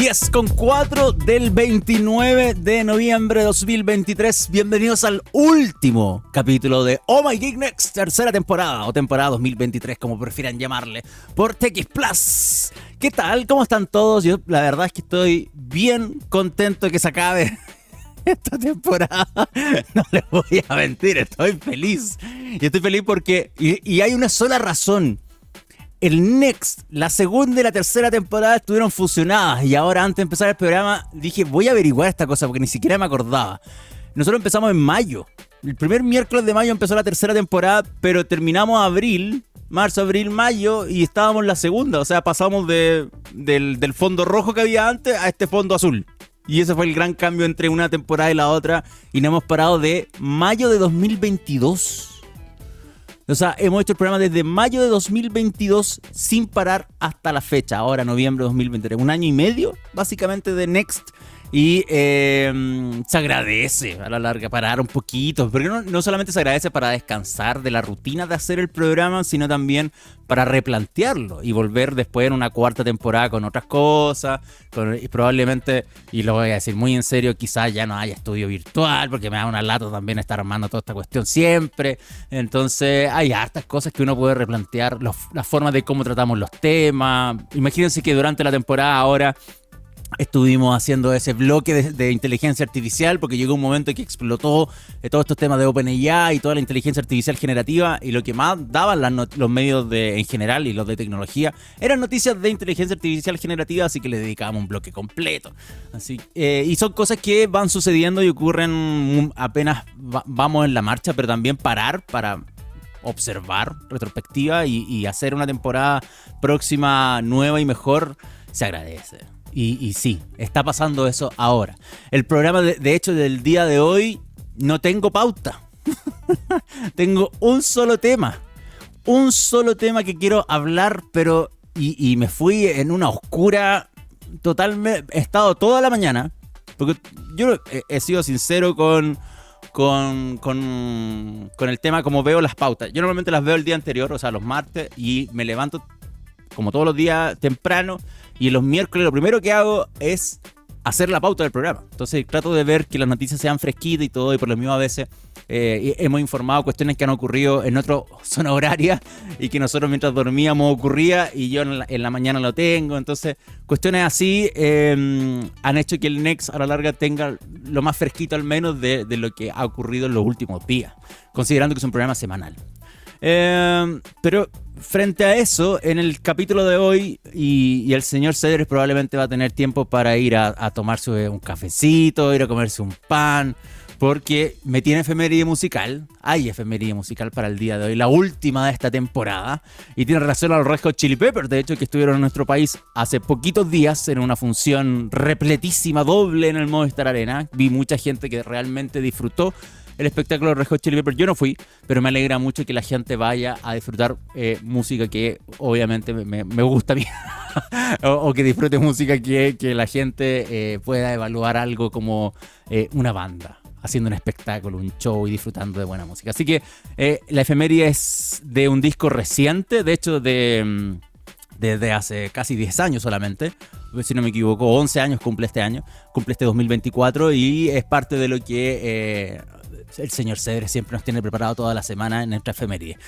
10 con 4 del 29 de noviembre de 2023. Bienvenidos al último capítulo de Oh My Geek Next, tercera temporada o temporada 2023, como prefieran llamarle, por TX Plus. ¿Qué tal? ¿Cómo están todos? Yo la verdad es que estoy bien contento de que se acabe esta temporada. No les voy a mentir, estoy feliz. Y estoy feliz porque. Y, hay una sola razón. El Next, la segunda y la tercera temporada estuvieron fusionadas. Y ahora, antes de empezar el programa, dije: Voy a averiguar esta cosa porque ni siquiera me acordaba. Nosotros empezamos en mayo. El primer miércoles de mayo empezó la tercera temporada, pero terminamos abril marzo, abril, mayo y estábamos en la segunda. O sea, pasamos de, del, del, fondo rojo que había antes a este fondo azul. Y ese fue el gran cambio entre una temporada y la otra. Y no hemos parado de mayo de 2022. O sea, hemos hecho el programa desde mayo de 2022 sin parar hasta la fecha, ahora noviembre de 2023. Un año y medio, básicamente, de Next y em, se agradece a la larga parar un poquito, porque no, no, solamente se agradece para descansar de la rutina de hacer el programa, sino también para replantearlo y volver después en una cuarta temporada con otras cosas, y probablemente, y lo voy a decir muy en serio, quizás ya no haya estudio virtual, porque me da una lata también estar armando toda esta cuestión siempre. Entonces hay hartas cosas que uno puede replantear, las formas de cómo tratamos los temas. Imagínense que durante la temporada ahora estuvimos haciendo ese bloque de, inteligencia artificial porque llegó un momento en que explotó eh, todos estos temas de OpenAI y toda la inteligencia artificial generativa y lo que más daban los medios en general y los de tecnología eran noticias de inteligencia artificial generativa, así que le dedicábamos un bloque completo. Así, eh, y son cosas que van sucediendo y ocurren apenas vamos en la marcha, pero también parar para observar retrospectiva y hacer una temporada próxima nueva y mejor se agradece. Y, sí, está pasando eso ahora. El programa, de, hecho, del día de hoy no tengo pauta. tengo un solo tema. Un solo tema que quiero hablar, pero... Y, me fui en una oscura... Totalmente... He estado toda la mañana. Porque yo he, sido sincero con... Con, con, con, el tema como veo las pautas. Yo normalmente las veo el día anterior, o sea, los martes, y me levanto como todos los días temprano y los miércoles lo primero que hago es hacer la pauta del programa. Entonces trato de ver que las noticias sean fresquitas y todo, y por lo mismo a veces eh, hemos informado cuestiones que han ocurrido en otra zona horaria y que nosotros mientras dormíamos ocurría y yo en la, mañana lo tengo. Entonces, cuestiones así em, han hecho que el Next a la larga tenga lo más fresquito al menos de, lo que ha ocurrido en los últimos días, considerando que es un programa semanal. Eh, pero frente a eso, en el capítulo de hoy, y, el señor Cedres probablemente va a tener tiempo para ir a, tomarse un cafecito, ir a comerse un pan, porque me tiene efeméride musical. Hay efeméride musical para el día de hoy, la última de esta temporada. Y tiene relación a los Red Chili Peppers, de hecho, que estuvieron en nuestro país hace poquitos días en una función repletísima, doble en el Movistar Arena. Vi mucha gente que realmente disfrutó el espectáculo de Red Hot Chili Peppers. Yo no fui, pero me alegra mucho que la gente vaya a disfrutar eh, música que obviamente me, gusta a mí. o, que disfrute música que, que la gente eh, pueda evaluar algo como eh, una banda haciendo un espectáculo, un show y disfrutando de buena música. Así que la efemería es de un disco reciente, de hecho de, mm, desde hace casi 10 años solamente, si no me equivoco, 11 años cumple este año, cumple este 2024 y es parte de lo que el señor Cedres siempre nos tiene preparado toda la semana en nuestra efeméride.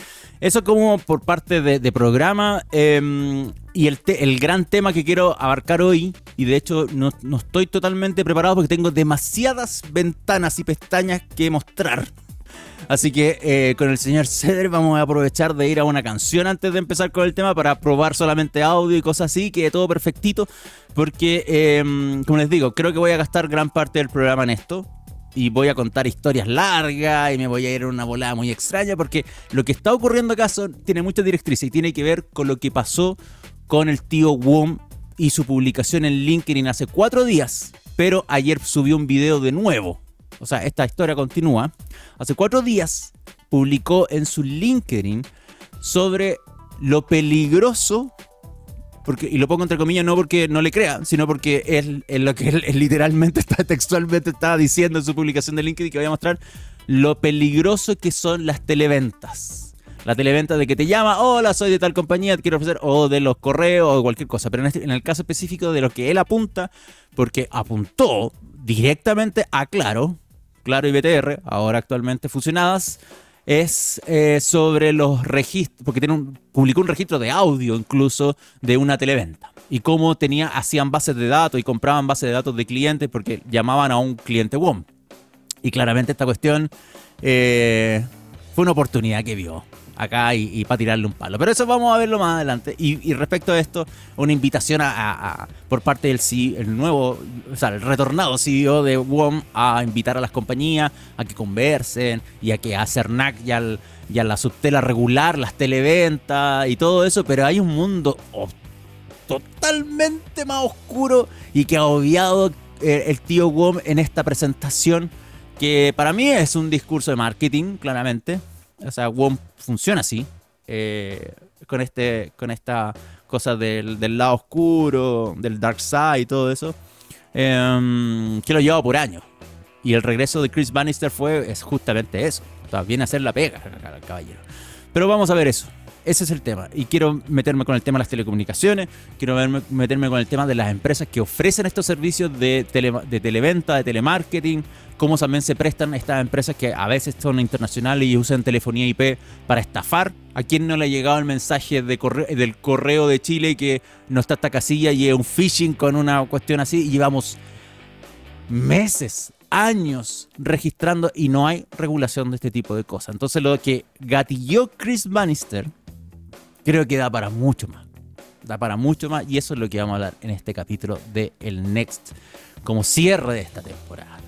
Eso como por parte de, programa em, y el, el, gran tema que quiero abarcar hoy, y de hecho no, estoy totalmente preparado porque tengo demasiadas ventanas y pestañas que mostrar. Así que eh, con el señor Cedres vamos a aprovechar de ir a una canción antes de empezar con el tema para probar solamente audio y cosas así, que todo perfectito. Porque, em, como les digo, creo que voy a gastar gran parte del programa en esto y voy a contar historias largas y me voy a ir a una volada muy extraña porque lo que está ocurriendo acá tiene muchas directrices y tiene que ver con lo que pasó con el tío Wom y su publicación en LinkedIn hace cuatro días, pero ayer subió un video de nuevo. O sea, esta historia continúa. Hace cuatro días publicó en su LinkedIn sobre lo peligroso y lo pongo entre comillas no porque no le crea, sino porque es, lo que él, literalmente está textualmente estaba diciendo en su publicación de LinkedIn que voy a mostrar lo peligroso que son las televentas. La televenta de que te llama, hola, soy de tal compañía, te quiero ofrecer, o de los correos o cualquier cosa. Pero en, este, en el caso específico de lo que él apunta, porque apuntó directamente a Claro, Claro y BTR, ahora actualmente fusionadas, es eh, sobre los registros, porque publicó un registro de audio incluso de una televenta. Y cómo tenía, hacían bases de datos y compraban bases de datos de clientes porque llamaban a un cliente WOM. Y claramente esta cuestión eh, fue una oportunidad que vio acá y, para tirarle un palo. Pero eso vamos a verlo más adelante. Y, respecto a esto, una invitación a, por parte del CEO, el nuevo, o sea, el retornado CEO de WOM a invitar a las compañías a que conversen y a que a CERNAC y, al, y a la subtela regular, las televentas y todo eso. Pero hay un mundo totalmente más oscuro y que ha obviado eh, el tío WOM en esta presentación que para mí es un discurso de marketing, claramente. O sea, WOM funciona así. Eh, con, este, con esta cosa del, lado oscuro, del dark side y todo eso. Em, que lo lleva por años. Y el regreso de Chris Bannister fue es justamente eso. O sea, viene a hacer la pega, caballero. Pero vamos a ver eso. Ese es el tema. Y quiero meterme con el tema de las telecomunicaciones, quiero meterme con el tema de las empresas que ofrecen estos servicios de, televenta, de telemarketing, cómo también se prestan estas empresas que a veces son internacionales y usan telefonía IP para estafar. ¿A quién no le ha llegado el mensaje de del correo de Chile que no está esta casilla y es un phishing con una cuestión así? Y llevamos meses, años registrando y no hay regulación de este tipo de cosas. Entonces lo que gatilló Chris Bannister creo que da para mucho más. Da para mucho más y eso es lo que vamos a hablar en este capítulo de El Next como cierre de esta temporada.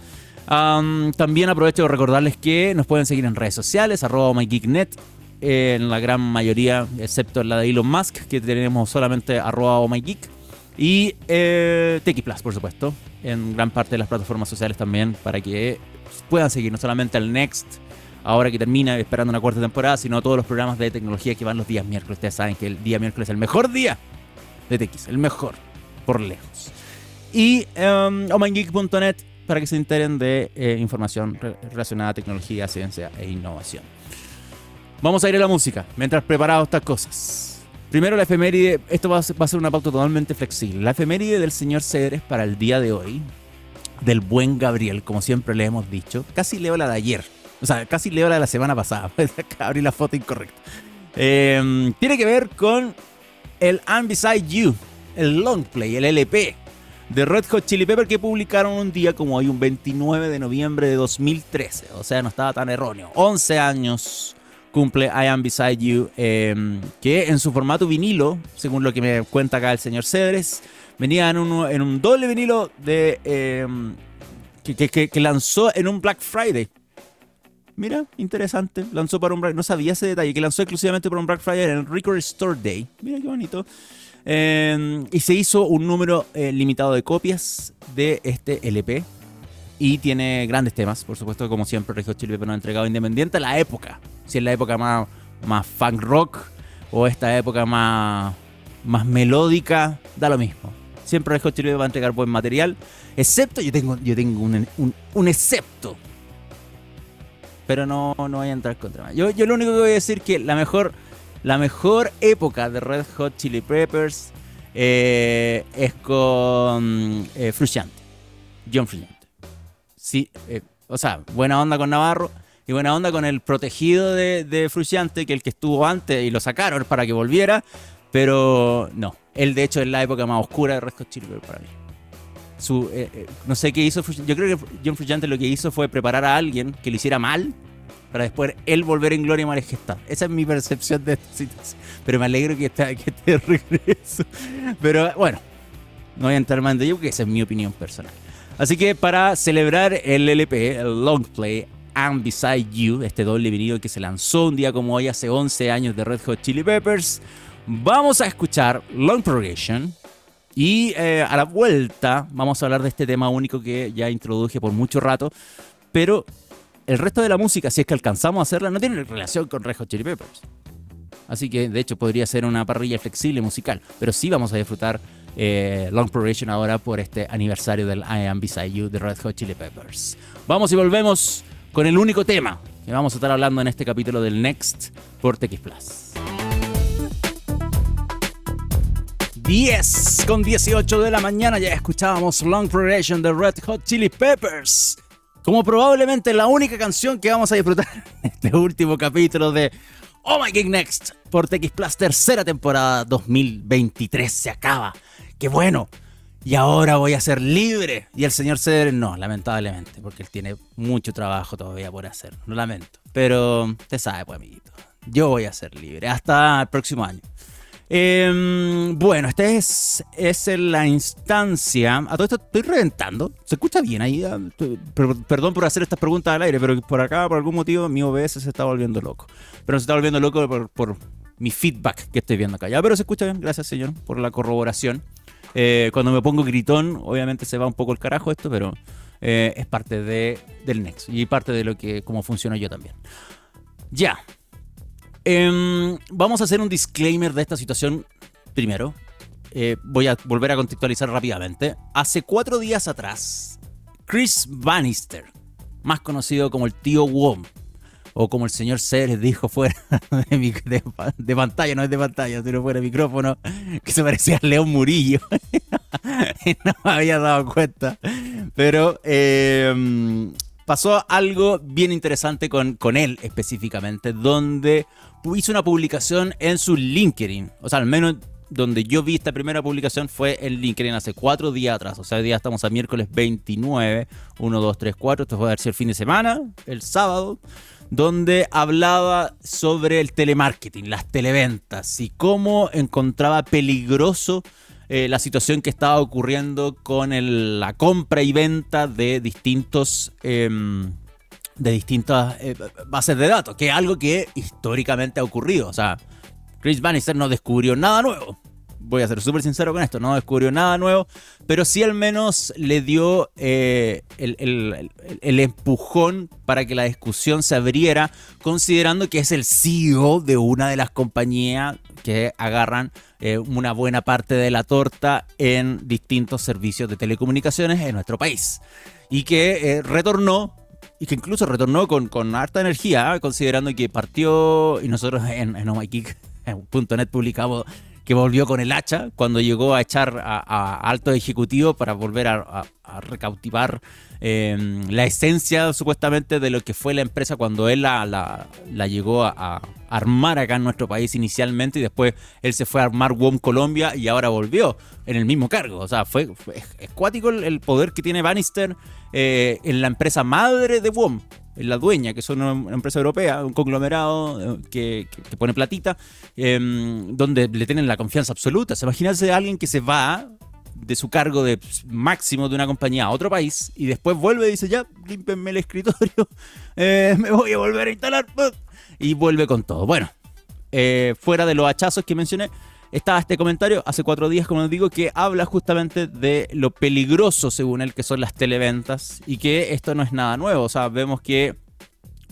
también aprovecho de recordarles que nos pueden seguir en redes sociales, arroba mygeeknet, en la gran mayoría, excepto la de Elon Musk, que tenemos solamente arroba mygeek. Y eh, por supuesto, en gran parte de las plataformas sociales también, para que puedan seguir no solamente al Next, ahora que termina esperando una cuarta temporada, sino todos los programas de tecnología que van los días miércoles. Ustedes saben que el día miércoles es el mejor día de TX, el mejor, por lejos. Y um, omangeek.net para que se enteren de eh, información relacionada a tecnología, ciencia e innovación. Vamos a ir a la música mientras preparamos estas cosas. Primero la efeméride, esto va a, ser, una pauta totalmente flexible. La efeméride del señor Cedres para el día de hoy, del buen Gabriel, como siempre le hemos dicho. Casi leo la de ayer, o sea, casi leo la de la semana pasada. Abrí la foto incorrecta. Em, tiene que ver con el I'm Beside You, el long play, el LP de Red Hot Chili Pepper que publicaron un día como hoy, un 29 de noviembre de 2013. O sea, no estaba tan erróneo. 11 años cumple I Am Beside You, em, que en su formato vinilo, según lo que me cuenta acá el señor Cedres, venía en un, doble vinilo de, em, que lanzó en un Black Friday. Mira, interesante. Lanzó para un Black No sabía ese detalle, que lanzó exclusivamente para un Black Friday en el Record Store Day. Mira qué bonito. Em, y se hizo un número eh, limitado de copias de este LP. Y tiene grandes temas, por supuesto, como siempre, Red Hot Chili Peppers nos ha entregado independiente a la época. Si es la época más, más funk rock o esta época más, más melódica, da lo mismo. Siempre Chili Peppers va a entregar buen material. Excepto, yo tengo, yo tengo un, un excepto pero no, no voy a entrar contra más. Yo, yo lo único que voy a decir que la mejor, la mejor época de Red Hot Chili Peppers eh, es con eh, Frusciante, John Frusciante. Sí, eh, o sea, buena onda con Navarro y buena onda con el protegido de, de Frusciante, que el que estuvo antes y lo sacaron para que volviera, pero no. Él, de hecho, es la época más oscura de Red Hot Chili Peppers para mí. Eh, eh, no sé qué hizo. Yo creo que John Frusciante lo que hizo fue preparar a alguien que lo hiciera mal para después él volver en gloria y majestad. Esa es mi percepción de esta situación. Pero me alegro que esté, que de regreso. Pero bueno, no voy a entrar más en ello porque esa es mi opinión personal. Así que para celebrar el LP, el Long Play, I'm Beside You, este doble vinilo que se lanzó un día como hoy hace 11 años de Red Hot Chili Peppers, vamos a escuchar Long Progression y eh, a la vuelta vamos a hablar de este tema único que ya introduje por mucho rato, pero el resto de la música, si es que alcanzamos a hacerla, no tiene relación con Red Hot Chili Peppers. Así que de hecho podría ser una parrilla flexible musical, pero sí vamos a disfrutar eh, Long Progression ahora por este aniversario del I Am Beside You de Red Hot Chili Peppers. Vamos y volvemos con el único tema que vamos a estar hablando en este capítulo del Next por TX Plus. 10 con 18 de la mañana ya escuchábamos Long Progression de Red Hot Chili Peppers. Como probablemente la única canción que vamos a disfrutar en este último capítulo de Oh My Geek Next por TX Plus, tercera temporada 2023. Se acaba. ¡Qué bueno! Y ahora voy a ser libre. Y el señor Ceder, no, lamentablemente, porque él tiene mucho trabajo todavía por hacer. Lo lamento. Pero te sabe, pues, amiguito. Yo voy a ser libre hasta el próximo año. Em, bueno, esta es, la instancia. A todo esto estoy reventando. ¿Se escucha bien ahí? Ah, perdón por hacer estas preguntas al aire, pero por acá, por algún motivo, mi OBS se está volviendo loco. Pero se está volviendo loco por, mi feedback que estoy viendo acá. Ya, pero se escucha bien. Gracias, señor, por la corroboración. Eh, cuando me pongo gritón, obviamente se va un poco el carajo esto, pero eh, es parte de, del Next y parte de lo que cómo funciona yo también. Ya, Em, vamos a hacer un disclaimer de esta situación primero. Eh, voy a volver a contextualizar rápidamente. Hace cuatro días atrás, Chris Bannister, más conocido como el tío Wom, o como el señor Ceres dijo fuera de, pantalla, no es de pantalla, sino fuera de micrófono, que se parecía a León Murillo. no me había dado cuenta. Pero em, pasó algo bien interesante con, con él específicamente, donde hizo una publicación en su LinkedIn. O sea, al menos donde yo vi esta primera publicación fue en LinkedIn hace cuatro días atrás. O sea, hoy día estamos a miércoles 29, 1, 2, 3, 4. Esto fue a ser el fin de semana, el sábado, donde hablaba sobre el telemarketing, las televentas y cómo encontraba peligroso eh, la situación que estaba ocurriendo con la compra y venta de distintos... Em, de distintas eh, bases de datos, que es algo que históricamente ha ocurrido. O sea, Chris Bannister no descubrió nada nuevo. Voy a ser súper sincero con esto, no descubrió nada nuevo, pero sí al menos le dio eh, el, empujón para que la discusión se abriera, considerando que es el CEO de una de las compañías que agarran eh, una buena parte de la torta en distintos servicios de telecomunicaciones en nuestro país. Y que retornó y que incluso retornó con, con harta energía, considerando que partió, y nosotros en, en net publicamos que volvió con el hacha cuando llegó a echar a, alto ejecutivo para volver a, recautivar em, la esencia supuestamente de lo que fue la empresa cuando él la, la, llegó a, armar acá en nuestro país inicialmente y después él se fue a armar WOM Colombia y ahora volvió en el mismo cargo. O sea, fue, escuático el, poder que tiene Bannister eh, en la empresa madre de WOM la dueña, que es una empresa europea, un conglomerado eh, que, pone platita, em, donde le tienen la confianza absoluta. Se imaginarse a alguien que se va de su cargo de máximo de una compañía a otro país y después vuelve y dice, ya, límpenme el escritorio, eh, me voy a volver a instalar, y vuelve con todo. Bueno, eh, fuera de los hachazos que mencioné, estaba este comentario hace cuatro días, como les digo, que habla justamente de lo peligroso, según él, que son las televentas y que esto no es nada nuevo. O sea, vemos que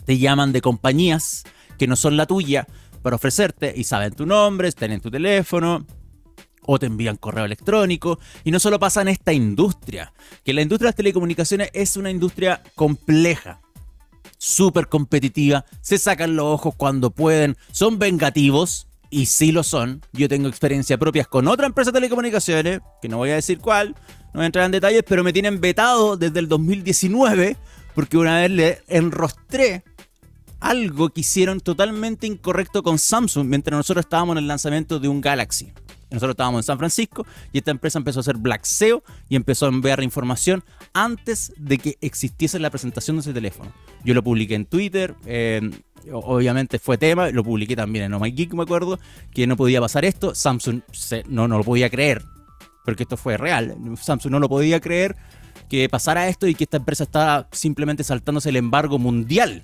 te llaman de compañías que no son la tuya para ofrecerte y saben tu nombre, están en tu teléfono, o te envían correo electrónico. Y no solo pasa en esta industria, que la industria de las telecomunicaciones es una industria compleja, súper competitiva, se sacan los ojos cuando pueden, son vengativos, y sí lo son. Yo tengo experiencias propias con otra empresa de telecomunicaciones, que no voy a decir cuál, no voy a entrar en detalles, pero me tienen vetado desde el 2019 porque una vez le enrostré algo que hicieron totalmente incorrecto con Samsung mientras nosotros estábamos en el lanzamiento de un Galaxy. Nosotros estábamos en San Francisco y esta empresa empezó a hacer black SEO y empezó a enviar información antes de que existiese la presentación de ese teléfono. Yo lo publiqué en Twitter, obviamente fue tema, lo publiqué también en Oh My Geek, me acuerdo, que no podía pasar esto. Samsung no, no lo podía creer, porque esto fue real. Samsung no lo podía creer que pasara esto y que esta empresa estaba simplemente saltándose el embargo mundial.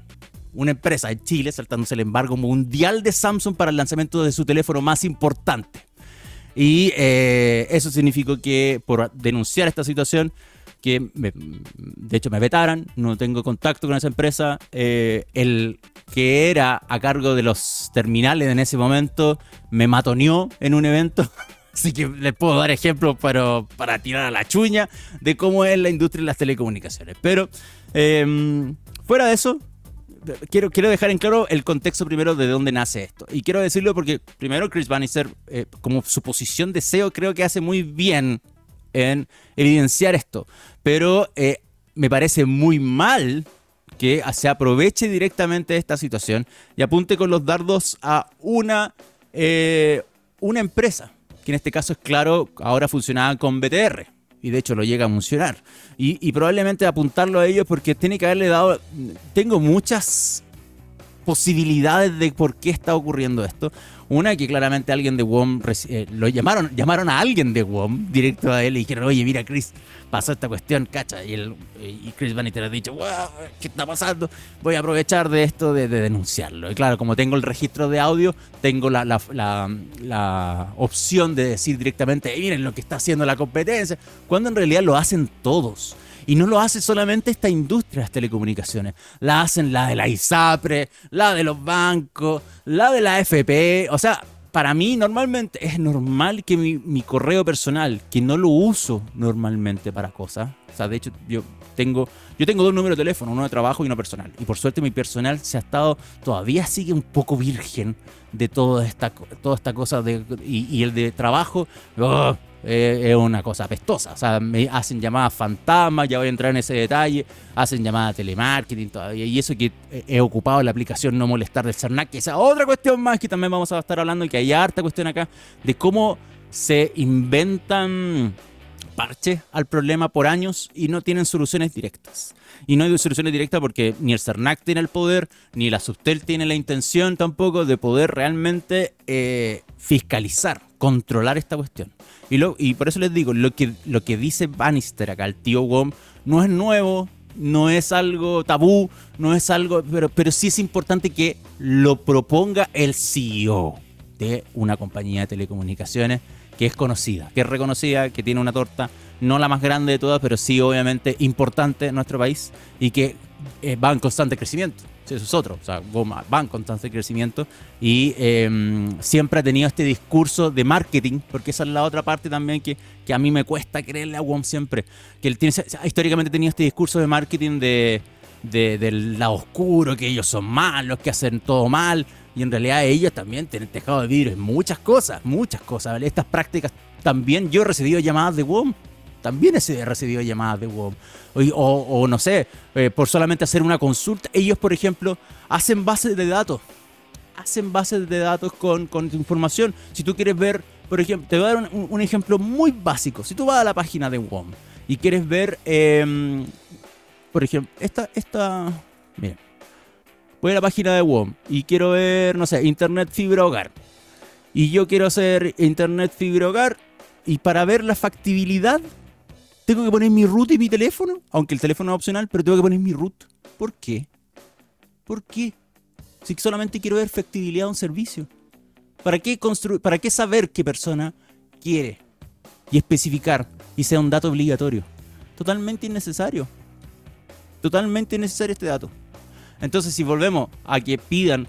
Una empresa en Chile saltándose el embargo mundial de Samsung para el lanzamiento de su teléfono más importante. Y eh, eso significó que por denunciar esta situación, que de hecho me vetaran, no tengo contacto con esa empresa. Eh, el que era a cargo de los terminales en ese momento me matoneó en un evento. Así que les puedo dar ejemplos para, para tirar a la chuña de cómo es la industria de las telecomunicaciones. Pero em, fuera de eso, quiero, quiero dejar en claro el contexto primero de dónde nace esto. Y quiero decirlo porque primero Chris Bannister, eh, como su posición de SEO, creo que hace muy bien en evidenciar esto. Pero eh, me parece muy mal que se aproveche directamente de esta situación y apunte con los dardos a una, eh, una empresa, que en este caso es claro, ahora funcionaba con BTR. Y de hecho lo llega a funcionar. Y, y probablemente apuntarlo a ellos porque tiene que haberle dado... Tengo muchas posibilidades de por qué está ocurriendo esto. Una que claramente alguien de WOM eh, lo llamaron, llamaron a alguien de WOM directo a él y dijeron, oye, mira Chris, pasó esta cuestión, cacha. Y, el, y Chris Vanity ha dicho, ¿qué está pasando? Voy a aprovechar de esto de, denunciarlo. Y claro, como tengo el registro de audio, tengo la, la, opción de decir directamente, miren lo que está haciendo la competencia, cuando en realidad lo hacen todos. Y no lo hace solamente esta industria de las telecomunicaciones, la hacen la de la ISAPRE, la de los bancos, la de la AFP, o sea, para mí normalmente es normal que mi, correo personal, que no lo uso normalmente para cosas, o sea, de hecho yo tengo, yo tengo dos números de teléfono, uno de trabajo y uno personal, y por suerte mi personal se ha estado, todavía sigue un poco virgen de toda esta, toda esta cosa, de, y, el de trabajo, oh, es una cosa apestosa. O sea, me hacen llamadas fantasmas, ya voy a entrar en ese detalle, hacen llamadas telemarketing todavía. Y eso que he ocupado la aplicación No Molestar del CERNAC, que es otra cuestión más que también vamos a estar hablando y que hay harta cuestión acá de cómo se inventan parches al problema por años y no tienen soluciones directas. Y no hay soluciones directas porque ni el CERNAC tiene el poder, ni la Subtel tiene la intención tampoco de poder realmente eh, fiscalizar, controlar esta cuestión. Y, lo, y por eso les digo, lo que, lo que dice Bannister acá, el tío Wom, no es nuevo, no es algo tabú, no es algo, pero, pero sí es importante que lo proponga el CEO de una compañía de telecomunicaciones que es conocida, que es reconocida, que tiene una torta, no la más grande de todas, pero sí obviamente importante en nuestro país y que eh, va en constante crecimiento eso es otro. O sea, va en constante crecimiento y em, siempre ha tenido este discurso de marketing, porque esa es la otra parte también que, que a mí me cuesta creerle a WOM siempre. Que él tiene, históricamente tenía este discurso de marketing de, del lado oscuro, que ellos son malos, que hacen todo mal. Y en realidad ellos también tienen tejado de vidrio muchas cosas, muchas cosas. Estas prácticas también yo he recibido llamadas de WOM también he recibido llamadas de WOM. O, no sé, eh, por solamente hacer una consulta. Ellos, por ejemplo, hacen bases de datos. Hacen bases de datos con, con información. Si tú quieres ver, por ejemplo, te voy a dar un, ejemplo muy básico. Si tú vas a la página de WOM y quieres ver, em, por ejemplo, esta, esta, mira, voy a la página de WOM y quiero ver, no sé, Internet Fibra Hogar. Y yo quiero hacer Internet Fibra Hogar y para ver la factibilidad tengo que poner mi root y mi teléfono, aunque el teléfono es opcional, pero tengo que poner mi root. ¿Por qué? ¿Por qué? Si solamente quiero ver factibilidad de un servicio. ¿Para qué, ¿Para qué saber qué persona quiere? Y especificar y sea un dato obligatorio. Totalmente innecesario. Totalmente innecesario este dato. Entonces, si volvemos a que pidan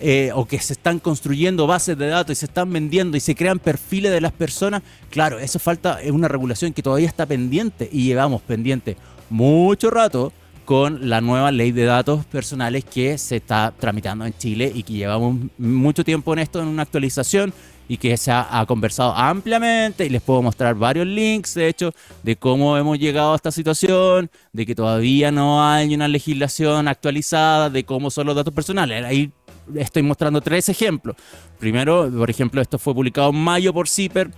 eh, o que se están construyendo bases de datos y se están vendiendo y se crean perfiles de las personas, claro, eso falta es una regulación que todavía está pendiente y llevamos pendiente mucho rato con la nueva ley de datos personales que se está tramitando en Chile y que llevamos mucho tiempo en esto, en una actualización y que se ha, conversado ampliamente y les puedo mostrar varios links, de hecho, de cómo hemos llegado a esta situación, de que todavía no hay una legislación actualizada, de cómo son los datos personales. Ahí estoy mostrando tres ejemplos. Primero, por ejemplo, esto fue publicado en mayo por CIPER,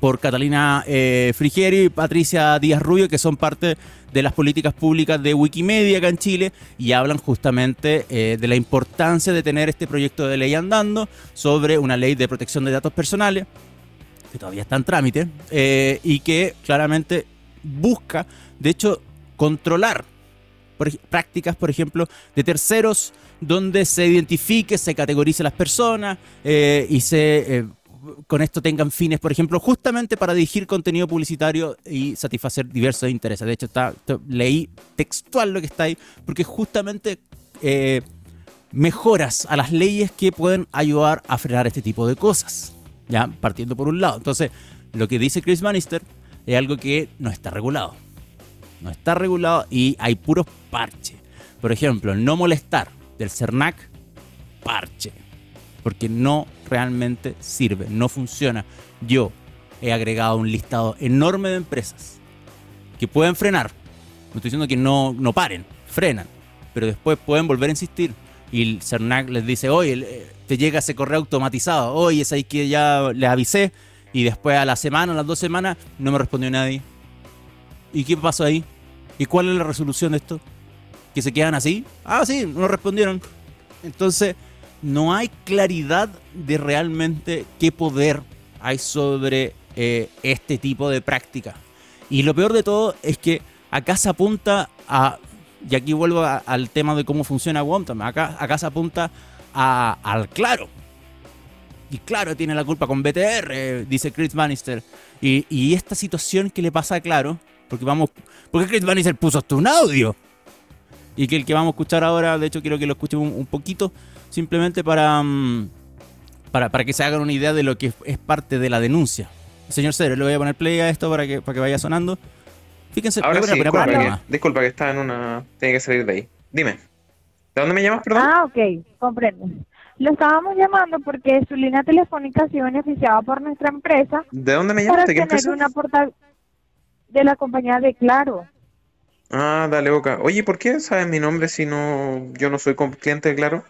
por Catalina eh, Frigieri y Patricia Díaz Rubio, que son parte de las políticas públicas de Wikimedia acá en Chile y hablan justamente eh, de la importancia de tener este proyecto de ley andando sobre una ley de protección de datos personales, que todavía está en trámite, eh, y que claramente busca, de hecho, controlar prácticas, por ejemplo, de terceros, donde se identifique, se categorice las personas eh, y se con esto tengan fines, por ejemplo, justamente para dirigir contenido publicitario y satisfacer diversos intereses. De hecho, está, leí textual lo que está ahí, porque justamente eh, mejoras a las leyes que pueden ayudar a frenar este tipo de cosas. Ya, partiendo por un lado. Entonces, lo que dice Chris Bannister es algo que no está regulado no está regulado y hay puros parches. Por ejemplo, no molestar del CERNAC, parche. Porque no realmente sirve, no funciona. Yo he agregado un listado enorme de empresas que pueden frenar. No estoy diciendo que no, no paren, frenan. Pero después pueden volver a insistir. Y el CERNAC les dice, oye, te llega ese correo automatizado. Oye, es ahí que ya le avisé. Y después a la semana, a las dos semanas, no me respondió nadie. ¿Y qué pasó ahí? ¿Y cuál es la resolución de esto? ¿Que se quedan así? Ah, sí, no respondieron. Entonces, no hay claridad de realmente qué poder hay sobre eh, este tipo de práctica. Y lo peor de todo es que acá se apunta a, y aquí vuelvo al tema de cómo funciona WOM, acá, acá se apunta al claro. Y claro, tiene la culpa con BTR, dice Chris Bannister. Y, y esta situación que le pasa a Claro porque vamos. Porque Chris Bannister puso hasta un audio. Y que el que vamos a escuchar ahora, de hecho, quiero que lo escuchen un, poquito. Simplemente para, mm, para. Para que se hagan una idea de lo que es parte de la denuncia. Señor Cero, le voy a poner play a esto para que, para que vaya sonando. Fíjense, ahora sí, disculpa, que, disculpa que está en una. Tiene que salir de ahí. Dime. ¿De dónde me llamas, perdón? Ah, ok, comprendo. Lo estábamos llamando porque su línea telefónica ha sido beneficiada por nuestra empresa. ¿De dónde me llamas? ¿De qué empresa? Una portal de la compañía de Claro. Ah, dale, Boca. Oye, ¿por qué sabes mi nombre si no yo no soy cliente Claro?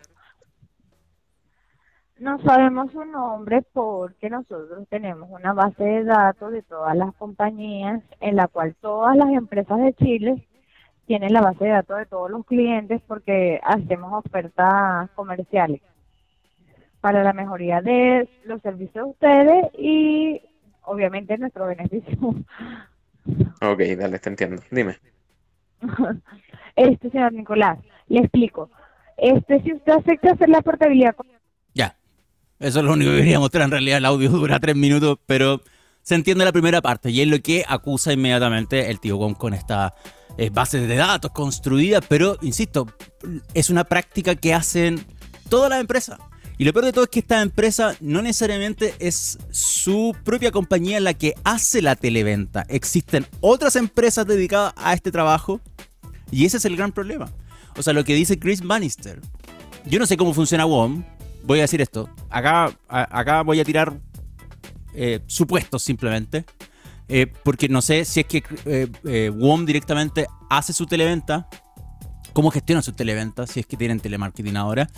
No sabemos su nombre porque nosotros tenemos una base de datos de todas las compañías en la cual todas las empresas de Chile tienen la base de datos de todos los clientes porque hacemos ofertas comerciales para la mejoría de los servicios de ustedes y obviamente nuestro beneficio. Ok, dale, te entiendo. Dime. Este, señor Nicolás, le explico. Este, si usted acepta hacer la portabilidad... Ya, eso es lo único que quería mostrar. En realidad el audio dura tres minutos, pero se entiende la primera parte y es lo que acusa inmediatamente el tío Gon con esta eh, base de datos construida, pero, insisto, es una práctica que hacen todas las empresas. Y lo peor de todo es que esta empresa no necesariamente es su propia compañía la que hace la televenta. Existen otras empresas dedicadas a este trabajo y ese es el gran problema. O sea, lo que dice Chris Bannister. Yo no sé cómo funciona WOM. Voy a decir esto. Acá, acá voy a tirar eh, supuestos simplemente. Eh, porque no sé si es que eh, WOM directamente hace su televenta. ¿Cómo gestiona su televenta? Si es que tienen telemarketing ahora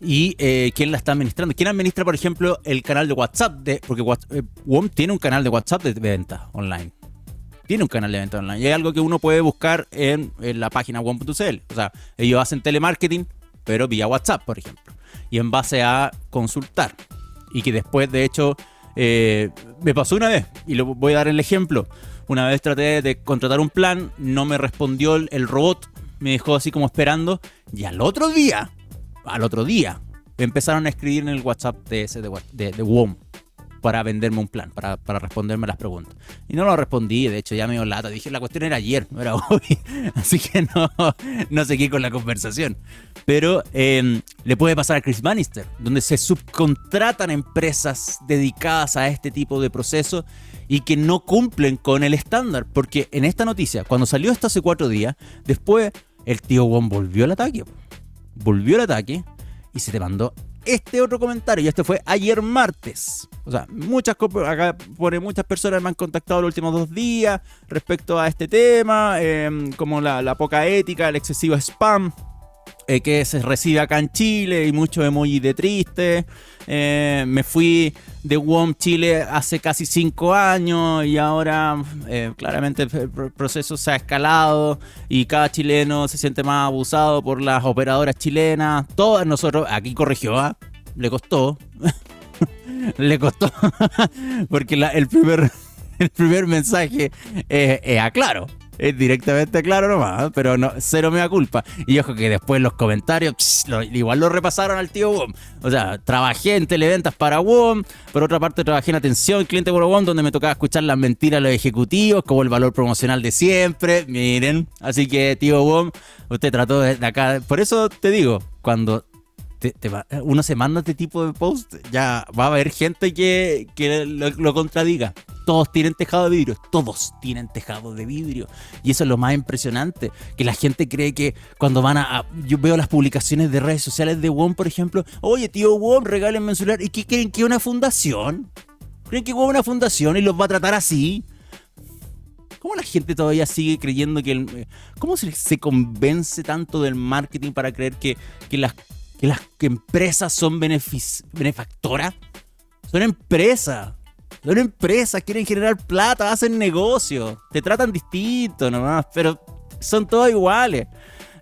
y eh, quién la está administrando. ¿Quién administra, por ejemplo, el canal de WhatsApp? Porque eh, WOM tiene un canal de WhatsApp de venta online. Tiene un canal de venta online. Y hay algo que uno puede buscar en, la página WOM.cl. O sea, ellos hacen telemarketing, pero vía WhatsApp, por ejemplo. Y en base a consultar. Y que después, de hecho, eh, me pasó una vez, y lo voy a dar el ejemplo. Una vez traté de contratar un plan, no me respondió el robot, me dejó así como esperando, y al otro día al otro día empezaron a escribir en el WhatsApp de ese de, de, WOM para venderme un plan, para, para, responderme las preguntas. Y no lo respondí, de hecho ya me dio lata. Dije, la cuestión era ayer, no era hoy. Así que no, no seguí con la conversación. Pero em, le puede pasar a Chris Bannister, donde se subcontratan empresas dedicadas a este tipo de procesos y que no cumplen con el estándar. Porque en esta noticia, cuando salió esto hace cuatro días, después el tío WOM volvió al ataque volvió el ataque y se te mandó este otro comentario. Y este fue ayer martes. O sea, muchas acá pone muchas personas me han contactado los últimos dos días respecto a este tema, em, como la, poca ética, el excesivo spam. Eh, que se recibe acá en Chile y mucho emoji de triste. Eh, me fui de WOM Chile hace casi cinco años y ahora eh, claramente el proceso se ha escalado y cada chileno se siente más abusado por las operadoras chilenas. Todas nosotros, aquí corrigió, ¿ah? le costó. le costó. porque el, primer, el primer mensaje es aclaro es directamente claro nomás, pero no, cero me da culpa. Y ojo que después los comentarios, igual lo repasaron al tío WOM. O sea, trabajé en televentas para WOM, por otra parte trabajé en atención cliente por WOM, donde me tocaba escuchar las mentiras a los ejecutivos, como el valor promocional de siempre. Miren, así que tío WOM, usted trató de acá. Por eso te digo, cuando uno se manda este tipo de post, ya va a haber gente que, lo, contradiga. Todos tienen tejado de vidrio, todos tienen tejado de vidrio. Y eso es lo más impresionante, que la gente cree que cuando van a... yo veo las publicaciones de redes sociales de WOM, por ejemplo, oye tío WOM, regálenme un celular. ¿Y qué creen que una fundación? ¿Creen que es una fundación y los va a tratar así? ¿Cómo la gente todavía sigue creyendo que el, ¿Cómo se, se convence tanto del marketing para creer que, que las, que las empresas son benefactoras? Son empresas. Son empresas, quieren generar plata, hacen negocio. Te tratan distinto nomás, pero son todos iguales.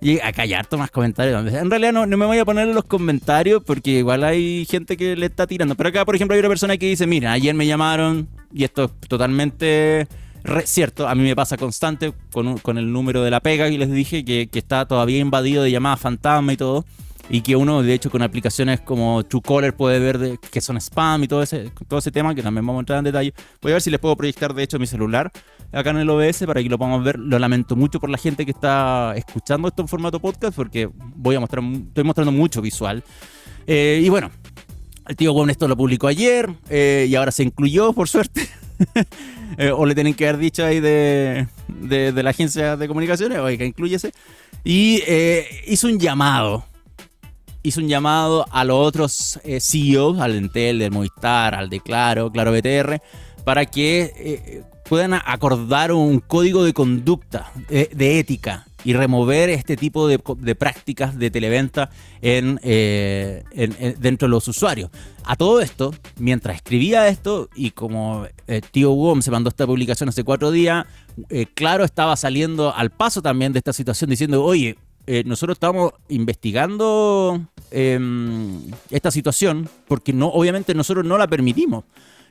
Y hay harto más comentarios. En realidad no, no, me voy a poner en los comentarios porque igual hay gente que le está tirando. Pero acá, por ejemplo, hay una persona que dice, mira, ayer me llamaron y esto es totalmente cierto, a mí me pasa constante con, con, el número de la pega y les dije que, que, está todavía invadido de llamadas fantasma y todo. Y que uno, de hecho, con aplicaciones como Truecaller puede ver que son spam y todo ese, todo ese tema, que también vamos a entrar en detalle. Voy a ver si les puedo proyectar, de hecho, mi celular acá en el OBS para que lo podamos ver. Lo lamento mucho por la gente que está escuchando esto en formato podcast, porque voy a mostrar, estoy mostrando mucho visual. Eh, y bueno, el tío Gon esto lo publicó ayer eh, y ahora se incluyó, por suerte. Eh, o le tienen que haber dicho ahí de, de, la agencia de comunicaciones, oiga, incluyese. Y eh, hizo un llamado. Hizo un llamado a los otros eh, CEOs, al Entel, del Movistar, al de Claro, Claro BTR, para que puedan acordar un código de conducta, de ética y remover este tipo de, prácticas de televenta eh, en, dentro de los usuarios. A todo esto, mientras escribía esto, y como eh, tío Wom se mandó esta publicación hace cuatro días, eh, claro, estaba saliendo al paso también de esta situación diciendo, oye, nosotros estamos investigando em, esta situación porque no, obviamente nosotros no la permitimos.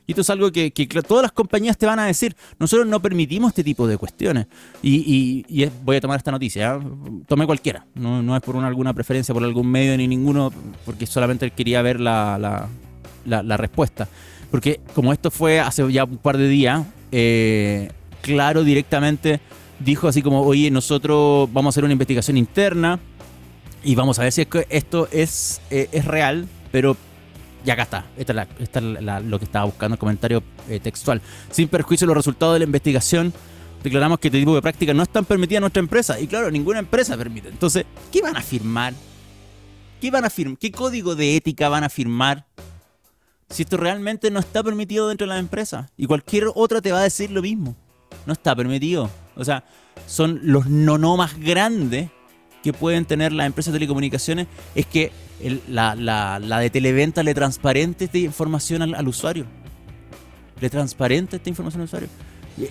Y esto es algo que, todas las compañías te van a decir. Nosotros no permitimos este tipo de cuestiones. Y, voy a tomar esta noticia. ¿eh? Tome cualquiera. No, es por una, alguna preferencia por algún medio ni ninguno, porque solamente quería ver la, respuesta. Porque como esto fue hace ya un par de días, eh, claro, directamente dijo así como, oye, nosotros vamos a hacer una investigación interna y vamos a ver si esto es, eh, es real, pero y acá está. Esta es, lo que estaba buscando, el comentario eh, textual. Sin perjuicio de los resultados de la investigación, declaramos que este tipo de prácticas no están permitidas en nuestra empresa. Y claro, ninguna empresa permite. Entonces, ¿qué van a firmar? ¿Qué van a firmar? ¿Qué código de ética van a firmar? Si esto realmente no está permitido dentro de la empresa. Y cualquier otra te va a decir lo mismo. No está permitido. O sea, son los no más grandes que pueden tener las empresas de telecomunicaciones es que la, de televenta le transparente esta información al, usuario. Le transparente esta información al usuario.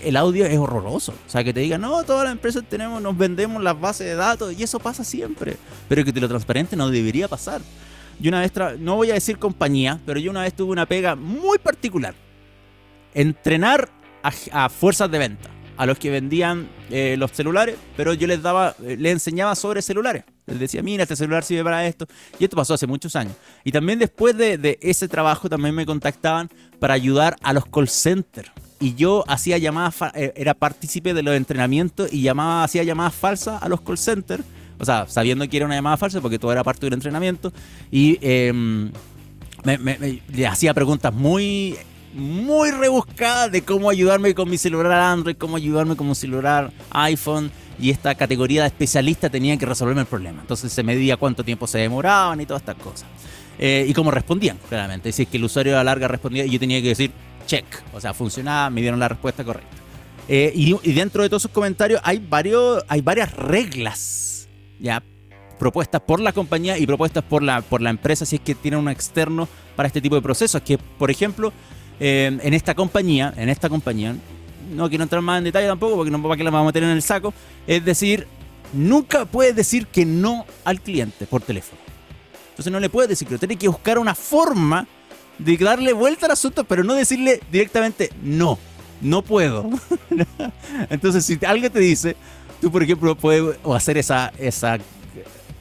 El audio es horroroso. O sea, que te digan, no, todas las empresas tenemos, nos vendemos las bases de datos y eso pasa siempre. Pero que te lo transparente no debería pasar. Yo una vez, no voy a decir compañía, pero yo una vez tuve una pega muy particular. Entrenar a fuerzas de venta a los que vendían eh, los celulares, pero yo les daba, eh, les enseñaba sobre celulares. Les decía, mira, este celular sirve para esto. Y esto pasó hace muchos años. Y también después de, ese trabajo, también me contactaban para ayudar a los call centers. Y yo hacía llamadas, eh, era partícipe de los entrenamientos y llamaba, hacía llamadas falsas a los call centers. O sea, sabiendo que era una llamada falsa, porque todo era parte del entrenamiento. Y em, le hacía preguntas muy muy rebuscada de cómo ayudarme con mi celular Android, cómo ayudarme con mi celular iPhone. Y esta categoría de especialista tenía que resolverme el problema. Entonces se medía cuánto tiempo se demoraban y todas estas cosas. Eh, y cómo respondían, claramente. Si es que el usuario a la larga respondía, yo tenía que decir check. O sea, funcionaba, me dieron la respuesta correcta. Eh, y, dentro de todos sus comentarios hay, varios, hay varias reglas ya propuestas por la compañía y propuestas por la, por la empresa si es que tienen un externo para este tipo de procesos. Que, por ejemplo, Em, en esta compañía, en esta compañía, no quiero entrar más en detalle tampoco porque no para qué la vamos a meter en el saco, es decir, nunca puedes decir que no al cliente por teléfono. Entonces no le puedes decir que tienes que buscar una forma de darle vuelta al asunto, pero no decirle directamente no, no puedo. Entonces si alguien te dice, tú por ejemplo puedes hacer esa, esa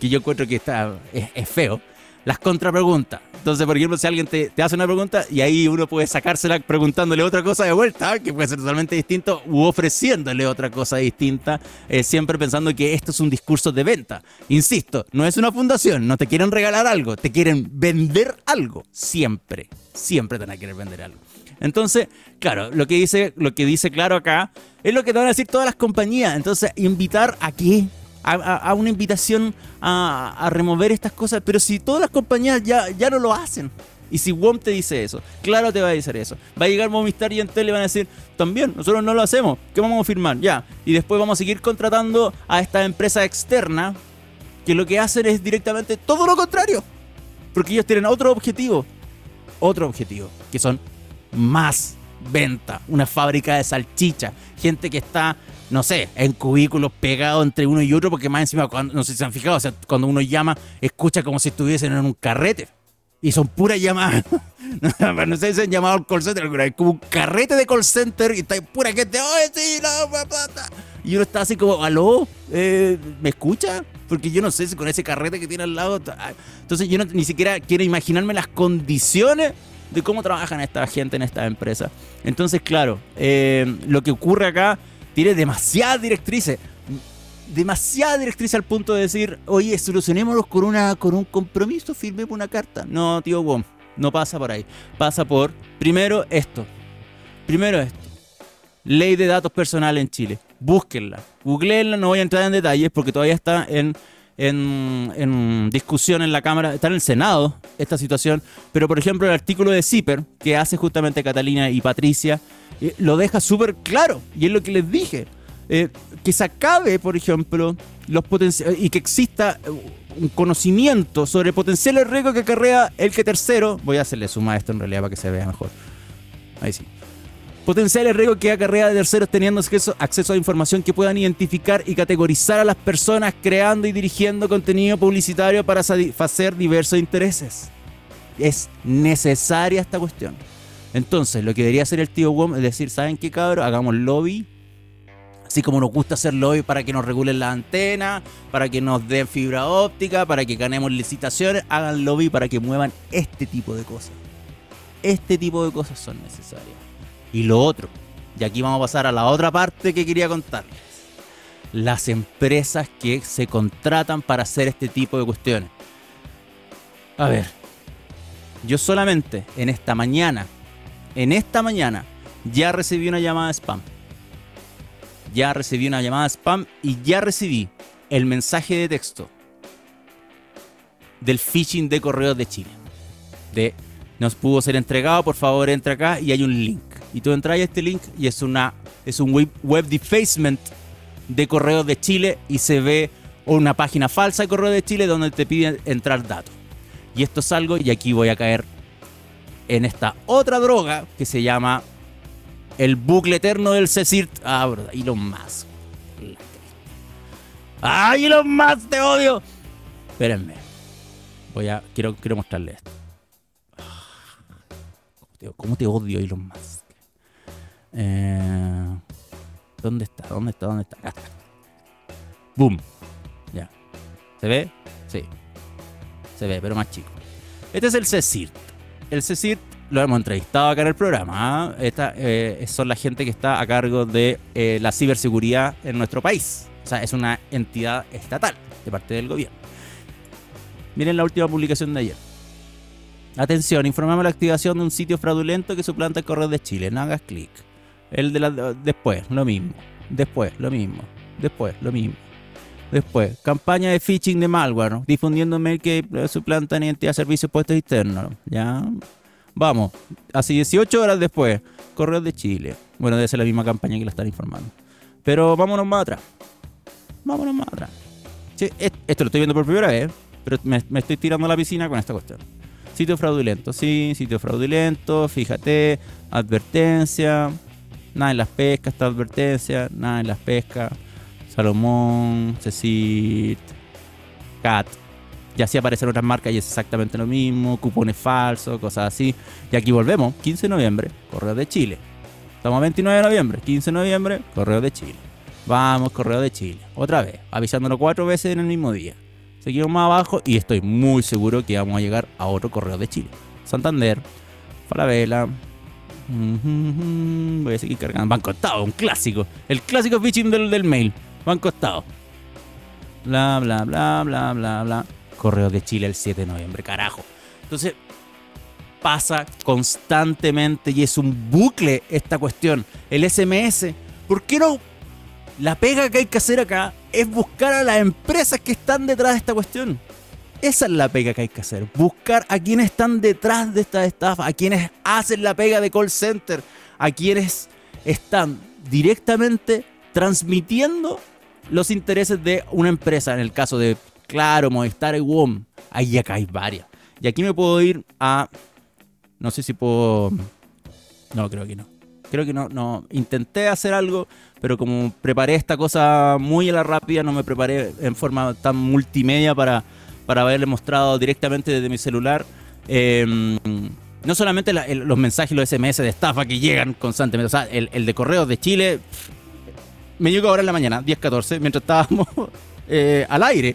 que yo encuentro que está, es, es feo, las contrapreguntas. Entonces, por ejemplo, si alguien te, hace una pregunta y ahí uno puede sacársela preguntándole otra cosa de vuelta, que puede ser totalmente distinto, u ofreciéndole otra cosa distinta, eh, siempre pensando que esto es un discurso de venta. Insisto, no es una fundación, no te quieren regalar algo, te quieren vender algo. Siempre, siempre te van a querer vender algo. Entonces, claro, lo que dice, lo que dice claro acá es lo que te van a decir todas las compañías. Entonces, invitar a qué? A, una invitación a, remover estas cosas. Pero si todas las compañías ya, ya no lo hacen. Y si WOM te dice eso, claro te va a decir eso. Va a llegar Movistar y Entel le van a decir, también, nosotros no lo hacemos, ¿qué vamos a firmar? Ya. Y después vamos a seguir contratando a esta empresa externa que lo que hacen es directamente todo lo contrario. Porque ellos tienen otro objetivo. Otro objetivo, que son más venta, una fábrica de salchicha, gente que está, no sé, en cubículos pegados entre uno y otro, porque más encima, cuando, no sé si se han fijado, o sea, cuando uno llama, escucha como si estuviesen en un carrete. Y son puras llamadas. no sé si han llamado al call center alguna como un carrete de call center y está pura gente, ¡oye, sí, no, Y uno está así como, ¿aló? Eh, ¿Me escucha? Porque yo no sé si con ese carrete que tiene al lado. Entonces yo ni siquiera quiero imaginarme las condiciones de cómo trabajan esta gente en esta empresa. Entonces, claro, eh, lo que ocurre acá tiene demasiadas directrices. Demasiadas directrices al punto de decir, oye, solucionémoslo con, una, con un compromiso, firmemos una carta. No, tío Wom, no pasa por ahí. Pasa por, primero, esto. Primero esto. Ley de datos personales en Chile. Búsquenla. Googleenla, no voy a entrar en detalles porque todavía está en en, discusión en la Cámara, está en el Senado esta situación, pero por ejemplo el artículo de CIPER que hace justamente Catalina y Patricia eh, lo deja súper claro y es lo que les dije. Eh, que se acabe, por ejemplo, los y que exista eh, un conocimiento sobre potenciales riesgos que acarrea el que tercero, voy a hacerle suma a esto en realidad para que se vea mejor. Ahí sí potenciales riesgos que acarrea de terceros teniendo acceso, acceso a información que puedan identificar y categorizar a las personas creando y dirigiendo contenido publicitario para satisfacer diversos intereses. Es necesaria esta cuestión. Entonces, lo que debería hacer el tío WOM es decir, ¿saben qué cabrón? Hagamos lobby. Así como nos gusta hacer lobby para que nos regulen la antena, para que nos den fibra óptica, para que ganemos licitaciones, hagan lobby para que muevan este tipo de cosas. Este tipo de cosas son necesarias. Y lo otro, y aquí vamos a pasar a la otra parte que quería contarles. Las empresas que se contratan para hacer este tipo de cuestiones. A ver, yo solamente en esta mañana, en esta mañana, ya recibí una llamada de spam. Ya recibí una llamada de spam y ya recibí el mensaje de texto del phishing de correos de Chile. De nos pudo ser entregado, por favor entra acá y hay un link y tú entras a este link y es, una, es un web, defacement de Correos de Chile y se ve una página falsa de Correos de Chile donde te piden entrar datos. Y esto es algo, y aquí voy a caer en esta otra droga que se llama el bucle eterno del CECIRT. Ah, verdad, Elon Musk. ¡Ay, Elon Musk, te odio! Espérenme. Voy a, quiero, quiero mostrarle esto. ¿Cómo te odio, Elon Musk? Eh, ¿Dónde está? ¿Dónde está? ¿Dónde está? Acá. Boom. Ya. ¿Se ve? Sí. Se ve, pero más chico. Este es el CECIRT. El CECIRT lo hemos entrevistado acá en el programa. ¿ah? Eh, son la gente que está a cargo de eh, la ciberseguridad en nuestro país. O sea, es una entidad estatal de parte del gobierno. Miren la última publicación de ayer. Atención, informamos la activación de un sitio fraudulento que suplanta el correo de Chile. No hagas clic. El de la, después, lo mismo. Después, lo mismo. Después, lo mismo. Después, campaña de phishing de malware, difundiendo mail que suplantan identidad de servicios puestos externos. Ya. Vamos, así 18 horas después, Correos de Chile. Bueno, debe ser la misma campaña que la están informando. Pero vámonos más atrás. Vámonos más atrás. esto lo estoy viendo por primera vez, pero me, me estoy tirando a la piscina con esta cuestión. Sitio fraudulento, sí, sitio fraudulento, fíjate, advertencia, Nada en las pescas, esta advertencia. Nada en las pescas. Salomón, Cecit, Cat. Y así aparecen otras marcas y es exactamente lo mismo. Cupones falsos, cosas así. Y aquí volvemos. 15 de noviembre, Correo de Chile. Estamos a 29 de noviembre. 15 de noviembre, Correo de Chile. Vamos, Correo de Chile. Otra vez, avisándonos cuatro veces en el mismo día. Seguimos más abajo y estoy muy seguro que vamos a llegar a otro correo de Chile. Santander, Falabella. Voy a seguir cargando. Banco Estado, un clásico. El clásico phishing del, del mail. Banco Estado. Bla, bla, bla, bla, bla, bla. Correo de Chile el 7 de noviembre, carajo. Entonces, pasa constantemente y es un bucle esta cuestión. El SMS, ¿por qué no? La pega que hay que hacer acá es buscar a las empresas que están detrás de esta cuestión. Esa es la pega que hay que hacer. Buscar a quienes están detrás de esta estafa, a quienes hacen la pega de call center, a quienes están directamente transmitiendo los intereses de una empresa. En el caso de Claro, Movistar y WOM. Ahí acá hay varias. Y aquí me puedo ir a no sé si puedo. No, creo que no. Creo que no, no. Intenté hacer algo, pero como preparé esta cosa muy a la rápida, no me preparé en forma tan multimedia para, para haberle mostrado directamente desde mi celular. Em, no solamente los mensajes, los SMS de estafa que llegan constantemente, o sea, el, de correos de Chile me llegó ahora en la mañana, 10-14, mientras estábamos eh, al aire.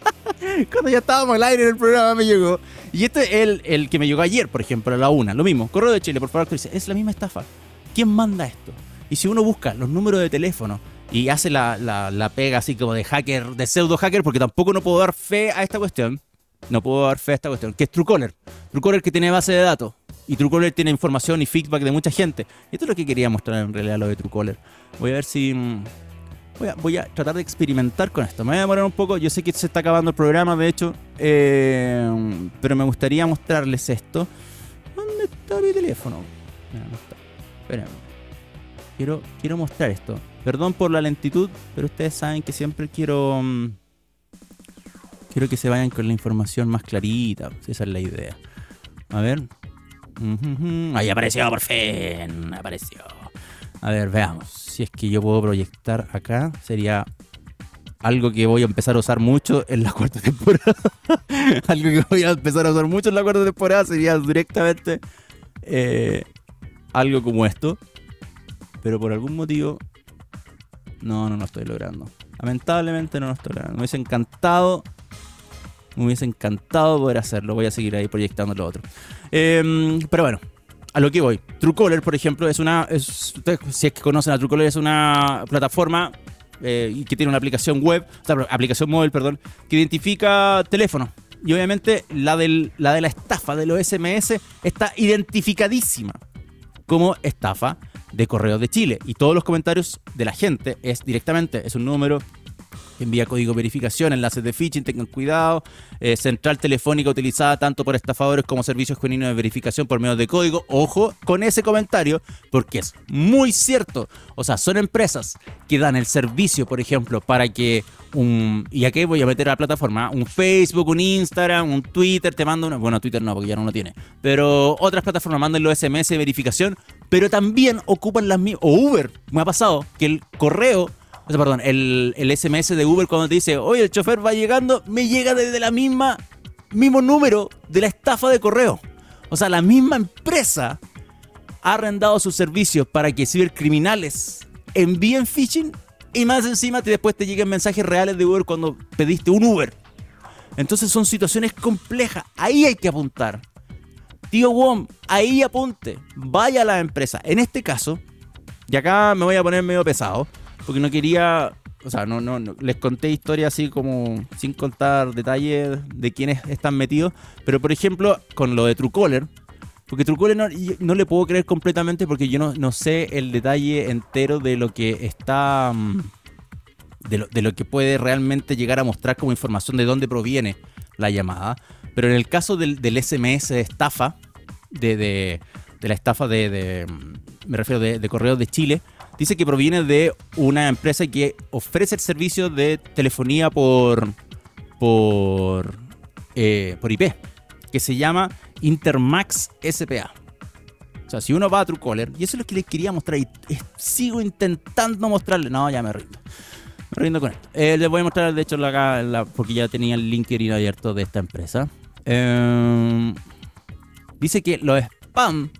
Cuando ya estábamos al aire en el programa me llegó. Y este es el, el que me llegó ayer, por ejemplo, a la una. Lo mismo. Correo de Chile, por favor, es la misma estafa. ¿Quién manda esto? Y si uno busca los números de teléfono y hace la, la, pega así como de hacker, de pseudo hacker, porque tampoco no puedo dar fe a esta cuestión. No puedo dar fe a esta cuestión. Que es Truecaller. Truecaller que tiene base de datos. Y Truecaller tiene información y feedback de mucha gente. Esto es lo que quería mostrar en realidad lo de Truecaller. Voy a ver si mm, Voy a, tratar de experimentar con esto. Me voy a demorar un poco. Yo sé que se está acabando el programa, de hecho. Eh, pero me gustaría mostrarles esto. ¿Dónde está mi teléfono? Quiero, quiero mostrar esto. Perdón por la lentitud, pero ustedes saben que siempre quiero. Mm, quiero que se vayan con la información más clarita. Esa es la idea. A ver. Ahí apareció, por fin. Apareció. A ver, veamos. Si es que yo puedo proyectar acá, sería algo que voy a empezar a usar mucho en la cuarta temporada. algo que voy a empezar a usar mucho en la cuarta temporada sería directamente eh, algo como esto. Pero por algún motivo, no, no lo estoy logrando. Lamentablemente no lo estoy logrando. Me hubiese encantado. Me hubiese encantado poder hacerlo. Voy a seguir ahí proyectando lo otro. Em, pero bueno, a lo que voy. Truecaller, por ejemplo, es una. si es que conocen a Truecaller, es una plataforma eh, que tiene una aplicación web, aplicación móvil, perdón, que identifica teléfono. Y obviamente la, del, la de la estafa de los SMS está identificadísima como estafa de Correos de Chile. Y todos los comentarios de la gente es directamente, es un número, envía código de verificación, enlaces de phishing, tengan cuidado. Eh, central telefónica utilizada tanto por estafadores como servicios genuinos de verificación por medio de código. Ojo con ese comentario porque es muy cierto. O sea, son empresas que dan el servicio, por ejemplo, para que un... Y aquí voy a meter a la plataforma, un Facebook, un Instagram, un Twitter, te mando una... Bueno, Twitter no, porque ya no lo tiene. Pero otras plataformas mandan los SMS de verificación, pero también ocupan las mismas... O Uber, me ha pasado que el correo perdón, el, SMS de Uber cuando te dice, oye, el chofer va llegando, me llega desde la misma, mismo número de la estafa de correo. O sea, la misma empresa ha arrendado sus servicios para que cibercriminales envíen phishing y más encima te, después te lleguen mensajes reales de Uber cuando pediste un Uber. Entonces son situaciones complejas. Ahí hay que apuntar. Tío Wom, ahí apunte. Vaya a la empresa. En este caso, y acá me voy a poner medio pesado porque no quería, o sea, no, no, les conté historias así como sin contar detalles de quiénes están metidos, pero por ejemplo, con lo de Truecaller, porque Truecaller no, no le puedo creer completamente porque yo no, no sé el detalle entero de lo que está... Mm, de lo, de lo, que puede realmente llegar a mostrar como información de dónde proviene la llamada. Pero en el caso del, SMS de estafa, de, de, la estafa de, mm, me refiero de, Correos de Chile, dice que proviene de una empresa que ofrece el servicio de telefonía por, por, eh, por IP, que se llama Intermax SPA. O sea, si uno va a Truecaller, y eso es lo que les quería mostrar, y sigo intentando mostrarle, no, ya me rindo. Me con esto. Eh, les voy a mostrar, de hecho, acá, porque ya tenía el LinkedIn abierto de esta empresa. Em, dice que los spam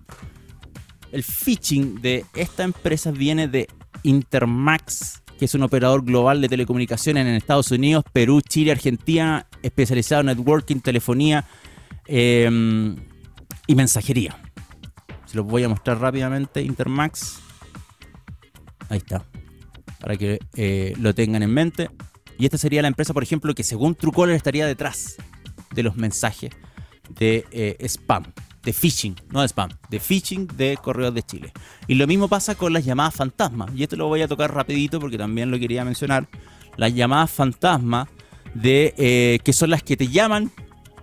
el phishing de esta empresa viene de Intermax, que es un operador global de telecomunicaciones en Estados Unidos, Perú, Chile, Argentina especializado en networking, telefonía em, y mensajería. Se los voy a mostrar rápidamente, Intermax. Ahí está. Para que eh, lo tengan en mente. Y esta sería la empresa, por ejemplo, que según Truecaller estaría detrás de los mensajes de eh, spam, de phishing, no de spam, de phishing de correos de Chile. Y lo mismo pasa con las llamadas fantasma. Y esto lo voy a tocar rapidito porque también lo quería mencionar. Las llamadas fantasma de eh, que son las que te llaman,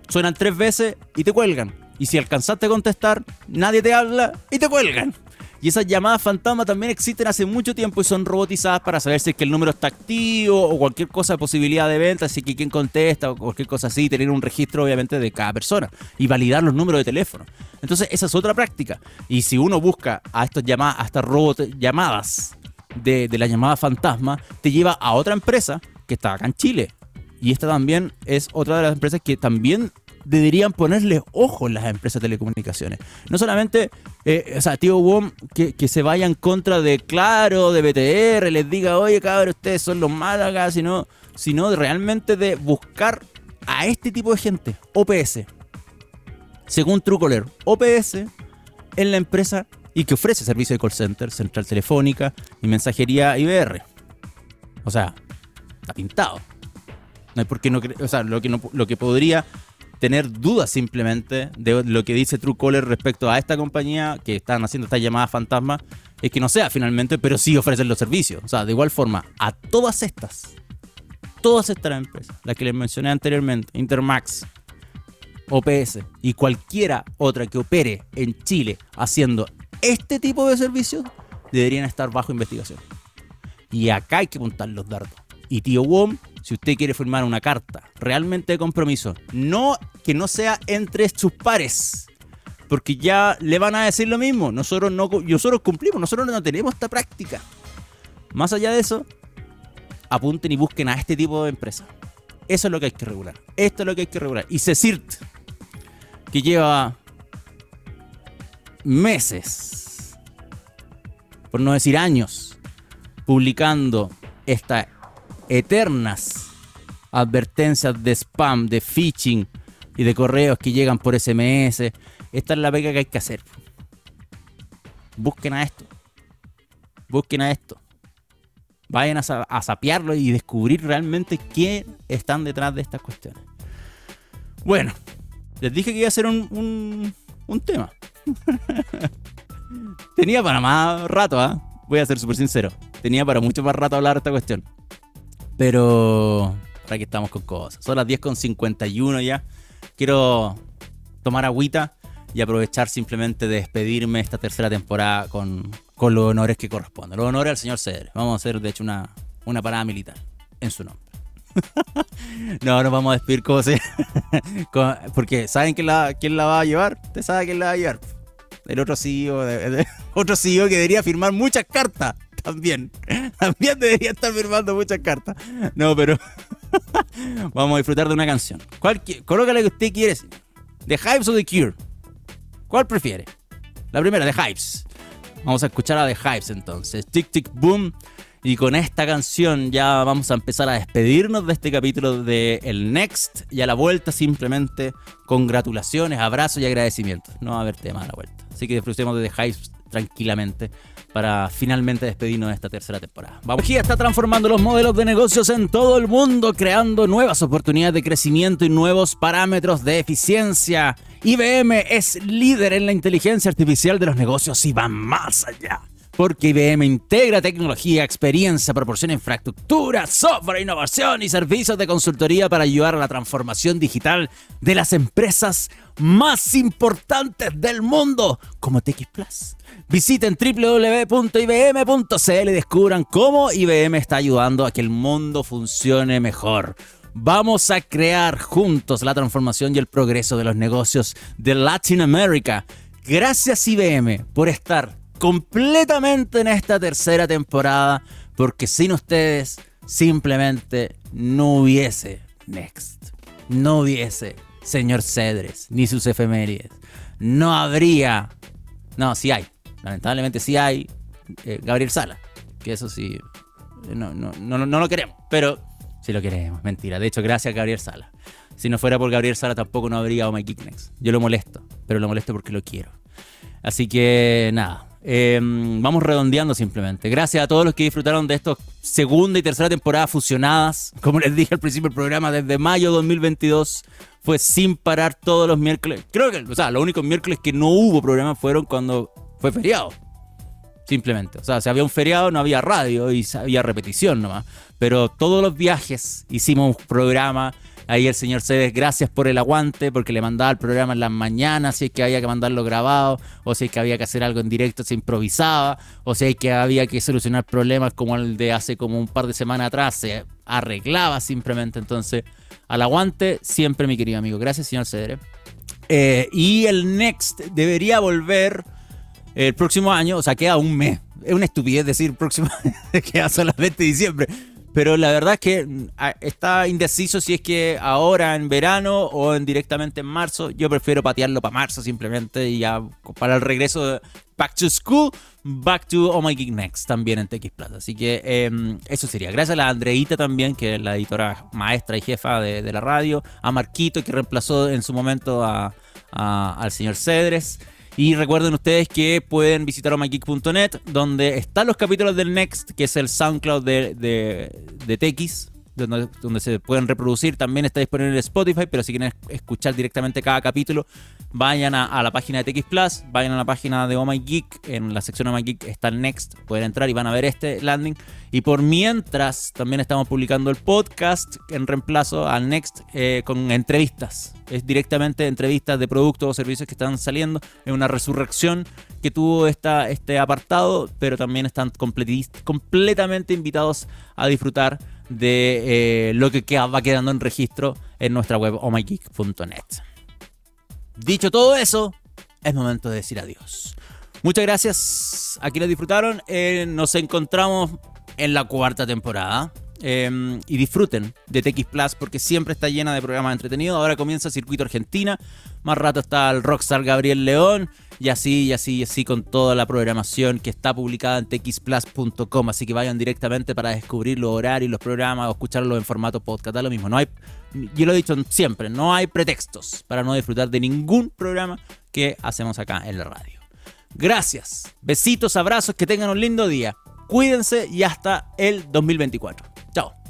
suenan tres veces y te cuelgan. Y si alcanzaste a contestar, nadie te habla y te cuelgan. Y esas llamadas fantasma también existen hace mucho tiempo y son robotizadas para saber si es que el número está activo o cualquier cosa de posibilidad de venta, así que quién contesta o cualquier cosa así, tener un registro obviamente de cada persona y validar los números de teléfono. Entonces esa es otra práctica. Y si uno busca a, estas llamadas, a estas llamadas de, de la llamada fantasma, te lleva a otra empresa que está acá en Chile. Y esta también es otra de las empresas que también deberían ponerle ojo las empresas de telecomunicaciones. No solamente, eh, o sea, tío WOM, que, se vaya en contra de Claro, de BTR, les diga, oye, cabrón, ustedes son los malos acá, sino, sino realmente de buscar a este tipo de gente, OPS. Según Truecaller, OPS es la empresa y que ofrece servicio de call center, central telefónica y mensajería IBR. O sea, está pintado. No hay por qué no O sea, lo que, no, lo que podría tener dudas simplemente de lo que dice Truecaller respecto a esta compañía que están haciendo esta llamada fantasma es que no sea finalmente, pero sí ofrecen los servicios. O sea, de igual forma, a todas estas, todas estas empresas, las que les mencioné anteriormente, Intermax, OPS y cualquiera otra que opere en Chile haciendo este tipo de servicios, deberían estar bajo investigación. Y acá hay que apuntar los dardos. Y tío WOM si usted quiere firmar una carta realmente de compromiso, no que no sea entre sus pares, porque ya le van a decir lo mismo. Nosotros no, nosotros cumplimos, nosotros no tenemos esta práctica. Más allá de eso, apunten y busquen a este tipo de empresas. Eso es lo que hay que regular. Esto es lo que hay que regular. Y CECIRT, que lleva meses, por no decir años, publicando esta eternas advertencias de spam, de phishing y de correos que llegan por SMS. Esta es la pega que hay que hacer. Busquen a esto. Busquen a esto. Vayan a, sapearlo y descubrir realmente quién están detrás de estas cuestiones. Bueno, les dije que iba a un, un, tema. Tenía para más rato, ¿ah? Voy a ser súper sincero. Tenía para mucho más rato hablar de esta cuestión. Pero para que estamos con cosas. Son las 10.51 ya. Quiero tomar agüita y aprovechar simplemente de despedirme esta tercera temporada con, con los honores que corresponden. Los honores al señor Cedre. Vamos a hacer, de hecho, una, una parada militar en su nombre. no, nos vamos a despedir como se... Porque ¿saben quién la, quién la va a llevar? Usted sabe quién la va a llevar. El otro CEO, otro CEO que debería firmar muchas cartas también. También debería estar firmando muchas cartas. No, pero vamos a disfrutar de una canción. ¿Cuál, coloca la que usted quiere. ¿The Hypes o The Cure? ¿Cuál prefiere? La primera, The Hypes. Vamos a escuchar a The Hypes entonces. Tic Tic Boom. Y con esta canción ya vamos a empezar a despedirnos de este capítulo de El Next. Y a la vuelta simplemente congratulaciones, abrazos y agradecimientos. No va a haber tema a la vuelta. Así que disfrutemos de The Hypes tranquilamente para finalmente despedirnos de esta tercera temporada. Tecnología está transformando los modelos de negocios en todo el mundo, creando nuevas oportunidades de crecimiento y nuevos parámetros de eficiencia. IBM es líder en la inteligencia artificial de los negocios y va más allá porque IBM integra tecnología, experiencia, proporciona infraestructura, software, innovación y servicios de consultoría para ayudar a la transformación digital de las empresas más importantes del mundo, como TX Plus. Visiten www.ibm.cl y descubran cómo IBM está ayudando a que el mundo funcione mejor. Vamos a crear juntos la transformación y el progreso de los negocios de Latinoamérica. Gracias IBM por estar completamente en esta tercera temporada, porque sin ustedes simplemente no hubiese Next. No hubiese señor Cedres, ni sus efemérides. No habría... No, sí hay. Lamentablemente sí hay eh, Gabriel Sala. Que eso sí... Eh, no, no, no, no lo queremos. Pero Si lo queremos, mentira. De hecho, gracias a Gabriel Sala. Si no fuera por Gabriel Sala, tampoco no habría Oh My Geek Next. Yo lo molesto, pero lo molesto porque lo quiero. Así que nada, em, vamos redondeando simplemente. Gracias a todos los que disfrutaron de estos segunda y tercera temporada fusionadas. Como les dije al principio del programa, desde mayo 2022 fue sin parar todos los miércoles. Creo que, o sea, los únicos miércoles que no hubo programa fueron cuando fue feriado. Simplemente. O sea, si había un feriado no había radio y había repetición nomás. Pero todos los viajes hicimos un programa Ahí el señor Cedes, gracias por el aguante, porque le mandaba el programa en las mañanas, si es que había que mandarlo grabado, o si es que había que hacer algo en directo, se improvisaba, o si es que había que solucionar problemas como el de hace como un par de semanas atrás, se arreglaba simplemente. Entonces, al aguante, siempre mi querido amigo. Gracias, señor Cedre. Eh, y el Next debería volver el próximo año, o sea, queda un mes. Es una estupidez decir próximo, queda solamente diciembre. Pero la verdad es que mm, está indeciso si es que ahora en verano o en directamente en marzo. Yo prefiero patearlo para marzo simplemente y ya para el regreso de Back to School, Back to Oh My Geek Next también en TX Plus. Así que em, eso sería. Gracias a la Andreita también, que es la editora maestra y jefa de, la radio. A Marquito, que reemplazó en su momento al señor Cedres. Y recuerden ustedes que pueden visitar omageek.net, donde están los capítulos del Next, que es el SoundCloud de, de, de TX, donde, se pueden reproducir. También está disponible en Spotify, pero si quieren escuchar directamente cada capítulo, vayan a, la página de TX Plus, vayan a la página de Oh My Geek. En la sección Oh My Geek está el Next, pueden entrar y van a ver este landing. Y por mientras, también estamos publicando el podcast en reemplazo al Next eh, con entrevistas. Es directamente entrevistas de productos o servicios que están saliendo. Es una resurrección que tuvo esta, este apartado, pero también están completamente invitados a disfrutar de eh, lo que va quedando en registro en nuestra web omygeek.net. Dicho todo eso, es momento de decir adiós. Muchas gracias a quienes disfrutaron. Eh, nos encontramos en la cuarta temporada. Em, y disfruten de TX Plus porque siempre está llena de programas entretenidos. Ahora comienza Circuito Argentina. Más rato está el Rockstar Gabriel León. Y así, y así, y así con toda la programación que está publicada en txplus.com. Así que vayan directamente para descubrir los horarios, los programas o escucharlos en formato podcast. Da lo mismo. No hay, yo lo he dicho siempre, no hay pretextos para no disfrutar de ningún programa que hacemos acá en la radio. Gracias. Besitos, abrazos, que tengan un lindo día. Cuídense y hasta el 2024. Chao.